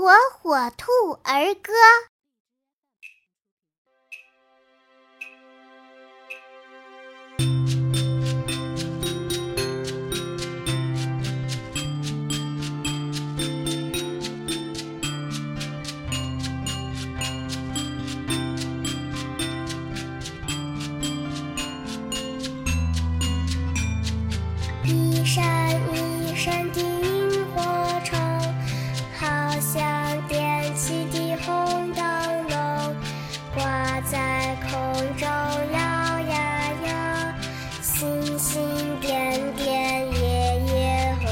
火火兔儿歌。在空中摇呀摇，星星点点，夜夜红。